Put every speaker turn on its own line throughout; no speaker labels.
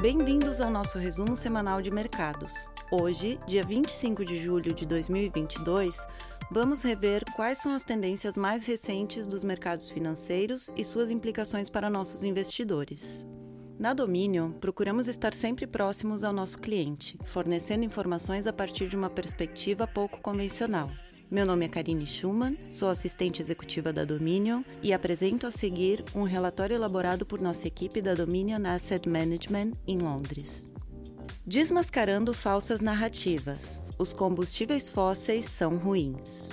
Bem-vindos ao nosso resumo semanal de mercados. Hoje, dia 25 de julho de 2022, vamos rever quais são as tendências mais recentes dos mercados financeiros e suas implicações para nossos investidores. Na Dominion, procuramos estar sempre próximos ao nosso cliente, fornecendo informações a partir de uma perspectiva pouco convencional. Meu nome é Karine Schumann, sou assistente executiva da Dominion e apresento a seguir um relatório elaborado por nossa equipe da Dominion Asset Management em Londres. Desmascarando falsas narrativas. Os combustíveis fósseis são ruins.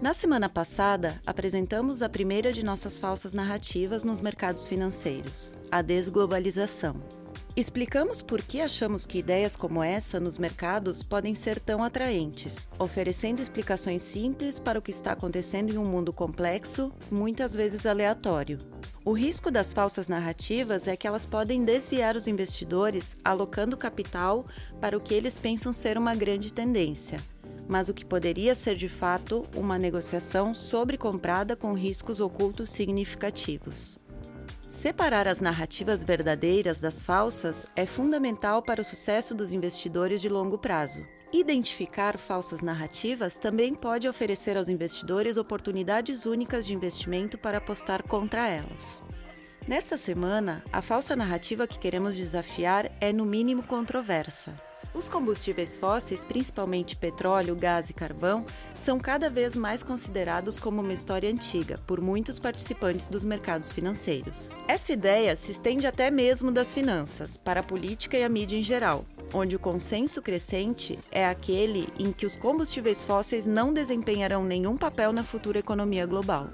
Na semana passada, apresentamos a primeira de nossas falsas narrativas nos mercados financeiros, a desglobalização. Explicamos por que achamos que ideias como essa nos mercados podem ser tão atraentes, oferecendo explicações simples para o que está acontecendo em um mundo complexo, muitas vezes aleatório. O risco das falsas narrativas é que elas podem desviar os investidores alocando capital para o que eles pensam ser uma grande tendência, mas o que poderia ser de fato uma negociação sobrecomprada com riscos ocultos significativos. Separar as narrativas verdadeiras das falsas é fundamental para o sucesso dos investidores de longo prazo. Identificar falsas narrativas também pode oferecer aos investidores oportunidades únicas de investimento para apostar contra elas. Nesta semana, a falsa narrativa que queremos desafiar é, no mínimo, controversa. Os combustíveis fósseis, principalmente petróleo, gás e carvão, são cada vez mais considerados como uma história antiga por muitos participantes dos mercados financeiros. Essa ideia se estende até mesmo das finanças, para a política e a mídia em geral, onde o consenso crescente é aquele em que os combustíveis fósseis não desempenharão nenhum papel na futura economia global.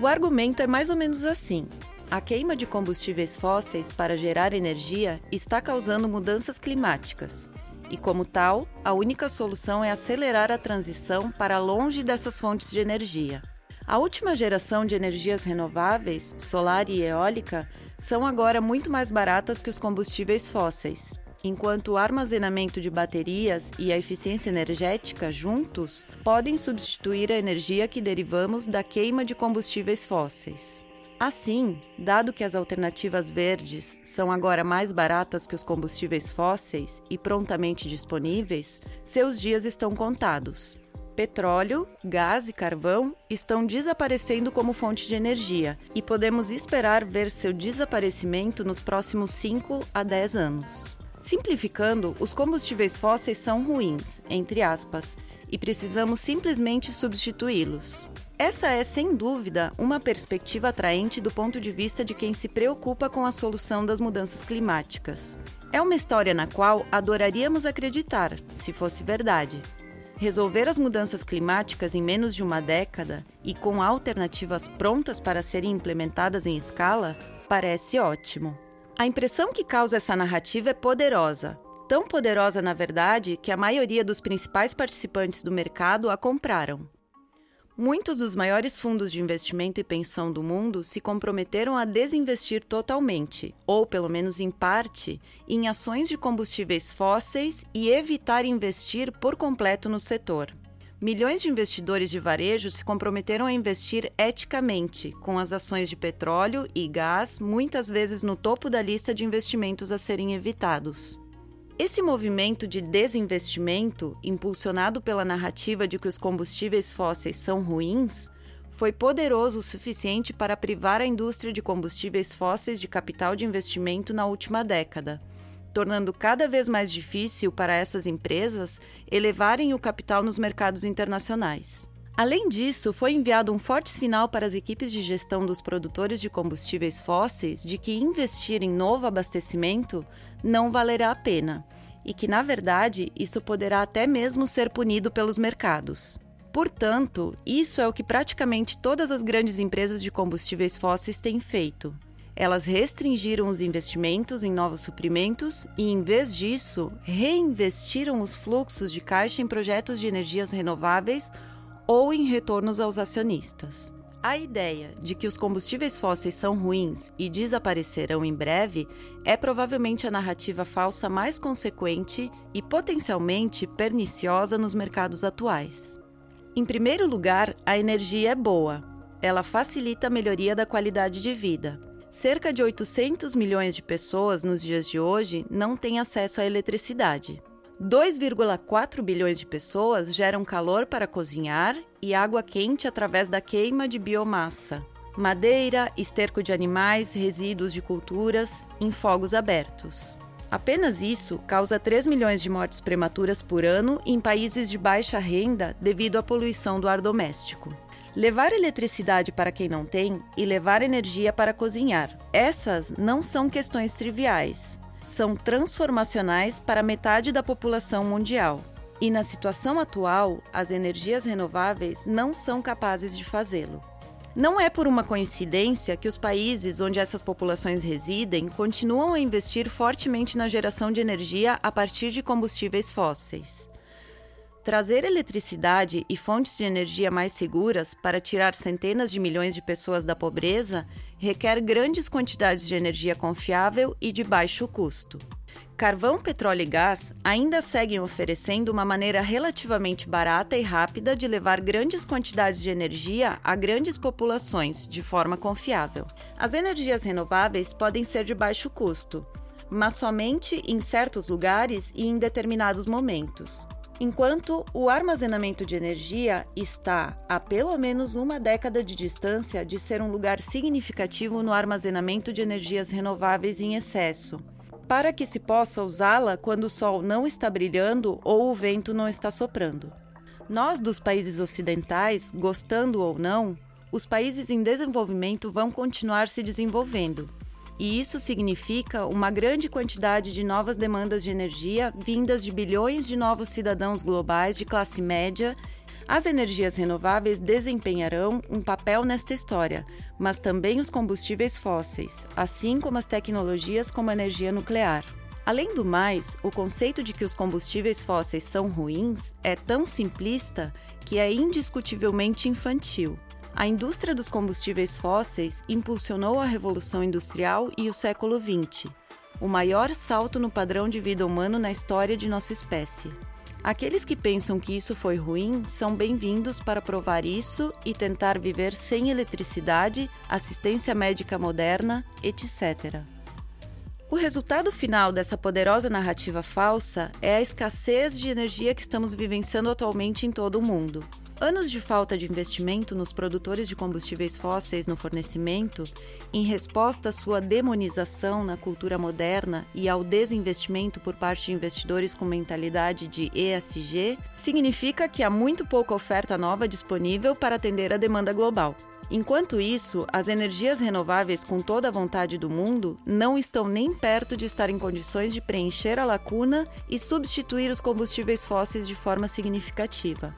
O argumento é mais ou menos assim. A queima de combustíveis fósseis para gerar energia está causando mudanças climáticas, e, como tal, a única solução é acelerar a transição para longe dessas fontes de energia. A última geração de energias renováveis, solar e eólica, são agora muito mais baratas que os combustíveis fósseis, enquanto o armazenamento de baterias e a eficiência energética juntos podem substituir a energia que derivamos da queima de combustíveis fósseis. Assim, dado que as alternativas verdes são agora mais baratas que os combustíveis fósseis e prontamente disponíveis, seus dias estão contados. Petróleo, gás e carvão estão desaparecendo como fonte de energia e podemos esperar ver seu desaparecimento nos próximos 5 a 10 anos. Simplificando, os combustíveis fósseis são ruins, entre aspas, e precisamos simplesmente substituí-los. Essa é, sem dúvida, uma perspectiva atraente do ponto de vista de quem se preocupa com a solução das mudanças climáticas. É uma história na qual adoraríamos acreditar, se fosse verdade. Resolver as mudanças climáticas em menos de uma década e com alternativas prontas para serem implementadas em escala parece ótimo. A impressão que causa essa narrativa é poderosa, tão poderosa, na verdade, que a maioria dos principais participantes do mercado a compraram. Muitos dos maiores fundos de investimento e pensão do mundo se comprometeram a desinvestir totalmente, ou pelo menos em parte, em ações de combustíveis fósseis e evitar investir por completo no setor. Milhões de investidores de varejo se comprometeram a investir eticamente, com as ações de petróleo e gás muitas vezes no topo da lista de investimentos a serem evitados. Esse movimento de desinvestimento, impulsionado pela narrativa de que os combustíveis fósseis são ruins, foi poderoso o suficiente para privar a indústria de combustíveis fósseis de capital de investimento na última década, tornando cada vez mais difícil para essas empresas elevarem o capital nos mercados internacionais. Além disso, foi enviado um forte sinal para as equipes de gestão dos produtores de combustíveis fósseis de que investir em novo abastecimento não valerá a pena e que, na verdade, isso poderá até mesmo ser punido pelos mercados. Portanto, isso é o que praticamente todas as grandes empresas de combustíveis fósseis têm feito. Elas restringiram os investimentos em novos suprimentos e, em vez disso, reinvestiram os fluxos de caixa em projetos de energias renováveis ou em retornos aos acionistas. A ideia de que os combustíveis fósseis são ruins e desaparecerão em breve é provavelmente a narrativa falsa mais consequente e potencialmente perniciosa nos mercados atuais. Em primeiro lugar, a energia é boa. Ela facilita a melhoria da qualidade de vida. Cerca de 800 milhões de pessoas nos dias de hoje não têm acesso à eletricidade. 2,4 bilhões de pessoas geram calor para cozinhar e água quente através da queima de biomassa, madeira, esterco de animais, resíduos de culturas em fogos abertos. Apenas isso causa 3 milhões de mortes prematuras por ano em países de baixa renda devido à poluição do ar doméstico. Levar eletricidade para quem não tem e levar energia para cozinhar. Essas não são questões triviais. São transformacionais para metade da população mundial. E na situação atual, as energias renováveis não são capazes de fazê-lo. Não é por uma coincidência que os países onde essas populações residem continuam a investir fortemente na geração de energia a partir de combustíveis fósseis. Trazer eletricidade e fontes de energia mais seguras para tirar centenas de milhões de pessoas da pobreza requer grandes quantidades de energia confiável e de baixo custo. Carvão, petróleo e gás ainda seguem oferecendo uma maneira relativamente barata e rápida de levar grandes quantidades de energia a grandes populações de forma confiável. As energias renováveis podem ser de baixo custo, mas somente em certos lugares e em determinados momentos. Enquanto o armazenamento de energia está a pelo menos uma década de distância de ser um lugar significativo no armazenamento de energias renováveis em excesso, para que se possa usá-la quando o sol não está brilhando ou o vento não está soprando. Nós, dos países ocidentais, gostando ou não, os países em desenvolvimento vão continuar se desenvolvendo. E isso significa uma grande quantidade de novas demandas de energia vindas de bilhões de novos cidadãos globais de classe média as energias renováveis desempenharão um papel nesta história, mas também os combustíveis fósseis, assim como as tecnologias como a energia nuclear. Além do mais, o conceito de que os combustíveis fósseis são ruins é tão simplista que é indiscutivelmente infantil. A indústria dos combustíveis fósseis impulsionou a Revolução Industrial e o século XX, o maior salto no padrão de vida humano na história de nossa espécie. Aqueles que pensam que isso foi ruim são bem-vindos para provar isso e tentar viver sem eletricidade, assistência médica moderna, etc. O resultado final dessa poderosa narrativa falsa é a escassez de energia que estamos vivenciando atualmente em todo o mundo. Anos de falta de investimento nos produtores de combustíveis fósseis no fornecimento, em resposta à sua demonização na cultura moderna e ao desinvestimento por parte de investidores com mentalidade de ESG, significa que há muito pouca oferta nova disponível para atender a demanda global. Enquanto isso, as energias renováveis, com toda a vontade do mundo, não estão nem perto de estar em condições de preencher a lacuna e substituir os combustíveis fósseis de forma significativa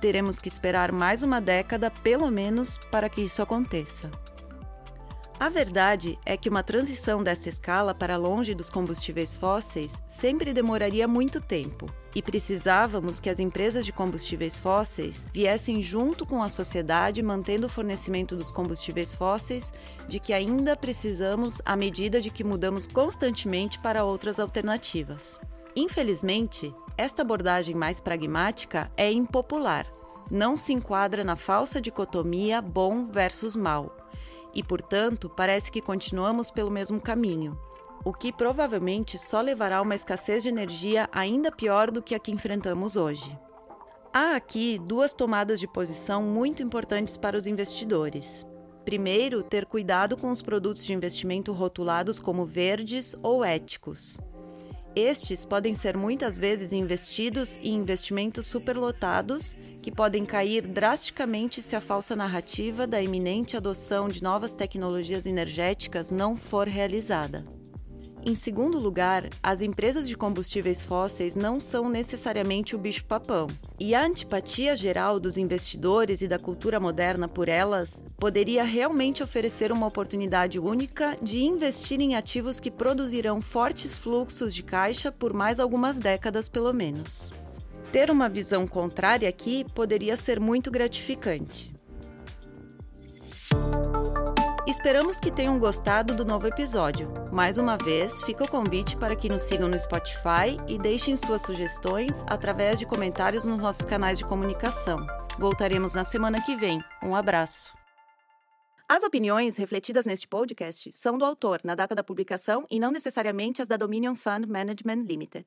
teremos que esperar mais uma década, pelo menos, para que isso aconteça. A verdade é que uma transição dessa escala para longe dos combustíveis fósseis sempre demoraria muito tempo, e precisávamos que as empresas de combustíveis fósseis viessem junto com a sociedade mantendo o fornecimento dos combustíveis fósseis de que ainda precisamos à medida de que mudamos constantemente para outras alternativas. Infelizmente, esta abordagem mais pragmática é impopular, não se enquadra na falsa dicotomia bom versus mal, e, portanto, parece que continuamos pelo mesmo caminho, o que provavelmente só levará a uma escassez de energia ainda pior do que a que enfrentamos hoje. Há aqui duas tomadas de posição muito importantes para os investidores. Primeiro, ter cuidado com os produtos de investimento rotulados como verdes ou éticos. Estes podem ser muitas vezes investidos em investimentos superlotados que podem cair drasticamente se a falsa narrativa da iminente adoção de novas tecnologias energéticas não for realizada. Em segundo lugar, as empresas de combustíveis fósseis não são necessariamente o bicho-papão, e a antipatia geral dos investidores e da cultura moderna por elas poderia realmente oferecer uma oportunidade única de investir em ativos que produzirão fortes fluxos de caixa por mais algumas décadas, pelo menos. Ter uma visão contrária aqui poderia ser muito gratificante. Esperamos que tenham gostado do novo episódio. Mais uma vez, fica o convite para que nos sigam no Spotify e deixem suas sugestões através de comentários nos nossos canais de comunicação. Voltaremos na semana que vem. Um abraço. As opiniões refletidas neste podcast são do autor na data da publicação e não necessariamente as da Dominion Fund Management Limited.